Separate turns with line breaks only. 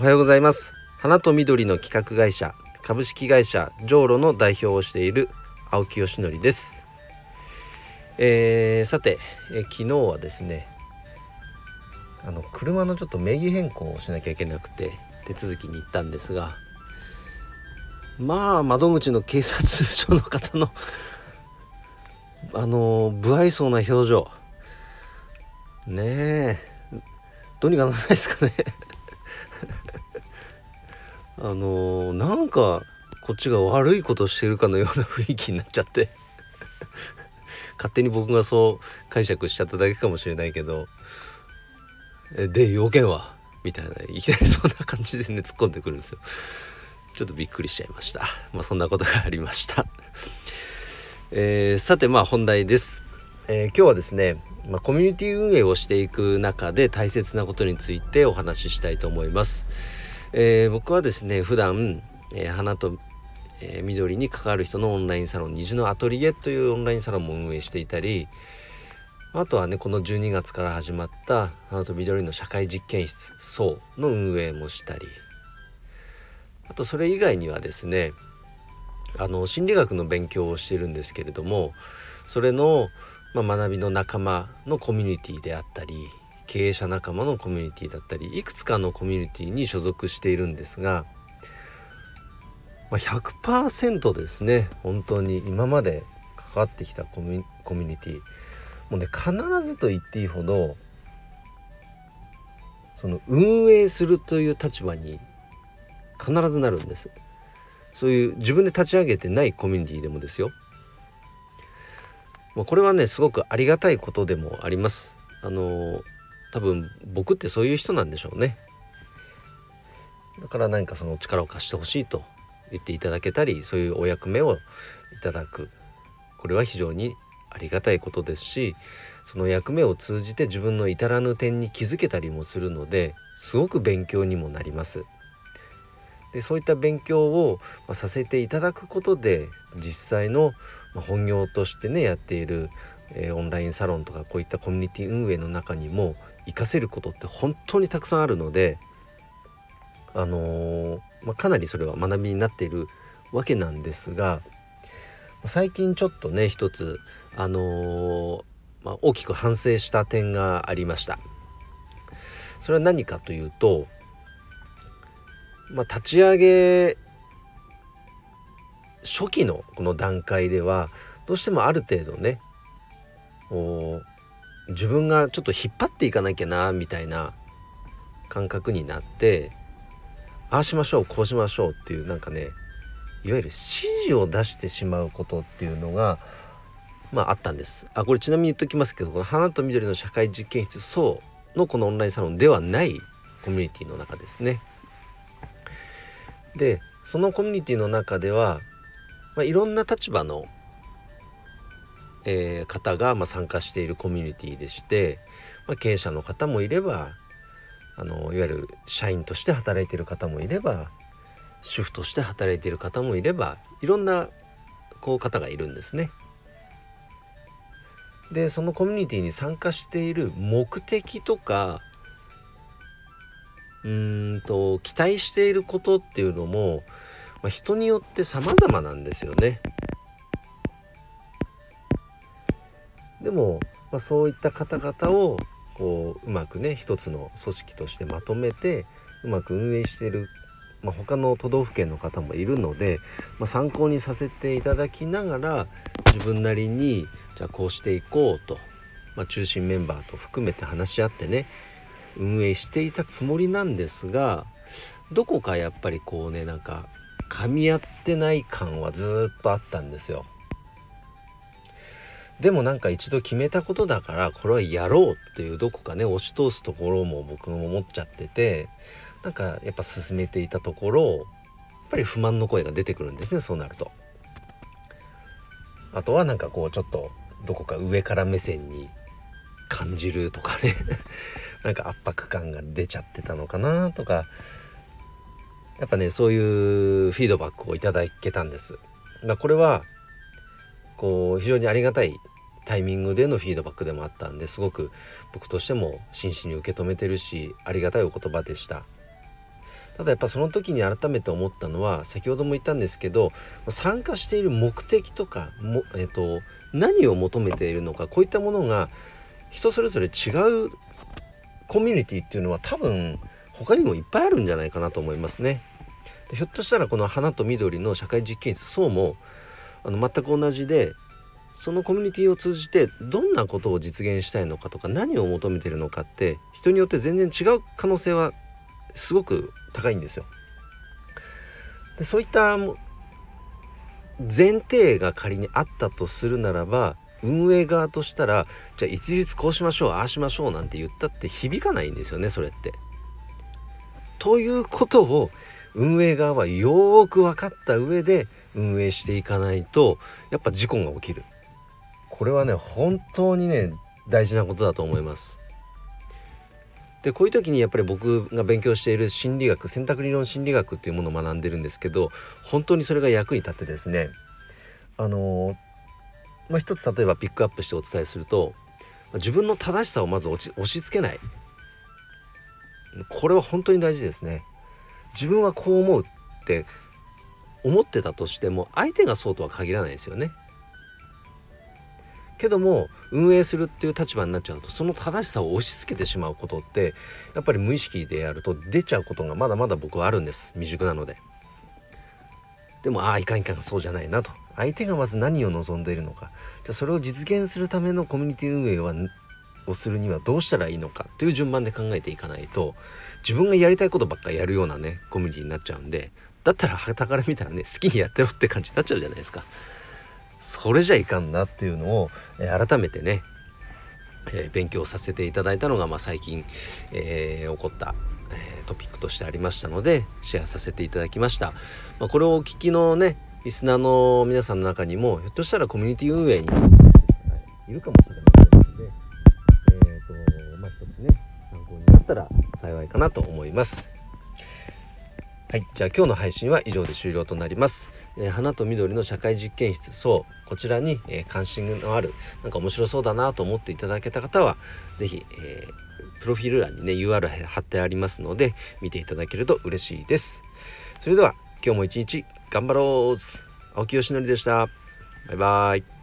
おはようございます。花と緑の企画会社株式会社ジョーロの代表をしている青木よしのりです、えー、さて、え、昨日はですねあの車のちょっと名義変更をしなきゃいけなくて手続きに行ったんですがまあ窓口の警察署の方のあの不愛想な表情。ねえ。どうにかならないですかね。あのー、なんかこっちが悪いことしてるかのような雰囲気になっちゃって。勝手に僕がそう解釈しちゃっただけかもしれないけど。で要件は？みたいな。いきなりそんな感じでね突っ込んでくるんですよ。ちょっとびっくりしちゃいました。まあそんなことがありました。えー、さてまあ本題です、えー、今日はですね、まあ、コミュニティ運営をしていく中で大切なことについてお話ししたいと思います。えー、僕はですね普段、えー、花と、えー、緑に関わる人のオンラインサロン虹のアトリエというオンラインサロンも運営していたりあとはねこの12月から始まった花と緑の社会実験室そうの運営もしたりあとそれ以外にはですねあの心理学の勉強をしているんですけれどもそれの、まあ、学びの仲間のコミュニティであったり経営者仲間のコミュニティだったりいくつかのコミュニティに所属しているんですが、ま、100%ですね本当に今まで関わってきたコミュニティ。もうね必ずと言っていいほどその運営するという立場に必ずなるんです。そういう自分で立ち上げてないコミュニティでもですよ。ま、これはねすごくありがたいことでもあります。あの多分僕ってそういう人なんでしょうねだから何かその力を貸してほしいと言っていただけたりそういうお役目をいただくこれは非常にありがたいことですしその役目を通じて自分の至らぬ点に気づけたりもするのですごく勉強にもなります。でそういった勉強を、させていただくことで実際の、本業としてねやっている、えー、オンラインサロンとかこういったコミュニティ運営の中にも活かせることって本当にたくさんあるのであのー、まあ、かなりそれは学びになっているわけなんですが最近ちょっとね一つあのー、まあ、大きく反省した点がありました。それは何かというと、まあ、立ち上げ初期のこの段階ではどうしてもある程度ね自分がちょっと引っ張っていかなきゃなみたいな感覚になってああしましょうこうしましょうっていうなんかねいわゆる指示を出してしまうことっていうのがまああったんです。あこれちなみに言っときますけどこの花と緑の社会実験室そうのこのオンラインサロンではないコミュニティの中ですね。でそのコミュニティの中では、まあ、いろんな立場のえー、方が、まあ、参加しているコミュニティでして、まあ、経営者の方もいればあのいわゆる社員として働いている方もいれば主婦として働いている方もいればいろんなこう方がいるんですね。でそのコミュニティに参加している目的とかうんと期待していることっていうのも、まあ、人によって様々なんですよね。でも、まあ、そういった方々をこううまくね一つの組織としてまとめてうまく運営している、まあ、他の都道府県の方もいるので、まあ、参考にさせていただきながら自分なりにじゃあこうしていこうと、まあ、中心メンバーと含めて話し合ってね運営していたつもりなんですがどこかやっぱりこうねなんか噛み合ってない感はずっとあったんですよ。でもなんか一度決めたことだからこれはやろうっていうどこかね押し通すところも僕も思っちゃっててなんかやっぱ進めていたところやっぱり不満の声が出てくるんですねそうなると。あとはなんかこうちょっとどこか上から目線に感じるとかね なんか圧迫感が出ちゃってたのかなとかやっぱねそういうフィードバックをいただけたんです。これはこう非常にありがたいタイミングでのフィードバックでもあったんですごく僕としても真摯に受け止めてるしありがたいお言葉でしたただやっぱその時に改めて思ったのは先ほども言ったんですけど参加している目的とかも、えーと、何を求めているのかこういったものが人それぞれ違うコミュニティっていうのは多分他にもいっぱいあるんじゃないかなと思いますね。でひょっとしたらこの花と緑の社会実験室そうもあの全く同じでそのコミュニティを通じてどんなことを実現したいのかとか何を求めてるのかって人によって全然違う可能性はすごく高いんですよ。でそういった前提が仮にあったとするならば運営側としたらじゃあ一律こうしましょうああしましょうなんて言ったって響かないんですよねそれって。ということを運営側はよーく分かった上で運営していかないとやっぱ事故が起きるこれはね本当にね大事なことだと思います。でこういう時にやっぱり僕が勉強している心理学選択理論心理学っていうものを学んでるんですけど本当にそれが役に立ってですねあのまあ、一つ例えばピックアップしてお伝えすると自分の正しさをまず押し付けない。これは本当に大事ですね。自分はこう思うって思ってたとしても相手がそうとは限らないですよね。けども運営するっていう立場になっちゃうとその正しさを押し付けてしまうことってやっぱり無意識でやると出ちゃうことがまだまだ僕はあるんです。未熟なので。でもああいかんいかんそうじゃないなと。相手がまず何を望んでいるのか。じゃあそれを実現するためのコミュニティ運営はをするにはどうしたらいいのか。という順番で考えていかないと自分がやりたいことばっかりやるようなねコミュニティになっちゃうんでだったらはたから見たらね好きにやってろって感じになっちゃうじゃないですか。それじゃいかんなっていうのを、え、改めてね、えー、勉強させていただいたのが、まあ、最近、えー、起こった、えトピックとしてありましたのでシェアさせていただきました。まあ、これをお聞きのねリスナーの皆さんの中にもひょっとしたらコミュニティ運営にいるかもしれませんので、えーとまあ、一つね参考になったら幸いかなと思います。はい。じゃあ今日の配信は以上で終了となります。えー、花と緑の社会実験室、そう、こちらに、えー、関心のある、なんか面白そうだなと思っていただけた方は、是非、えー、プロフィール欄にね、URL 貼ってありますので、見ていただけると嬉しいです。それでは、今日も一日頑張ろう青木よしのりでした。バイバーイ。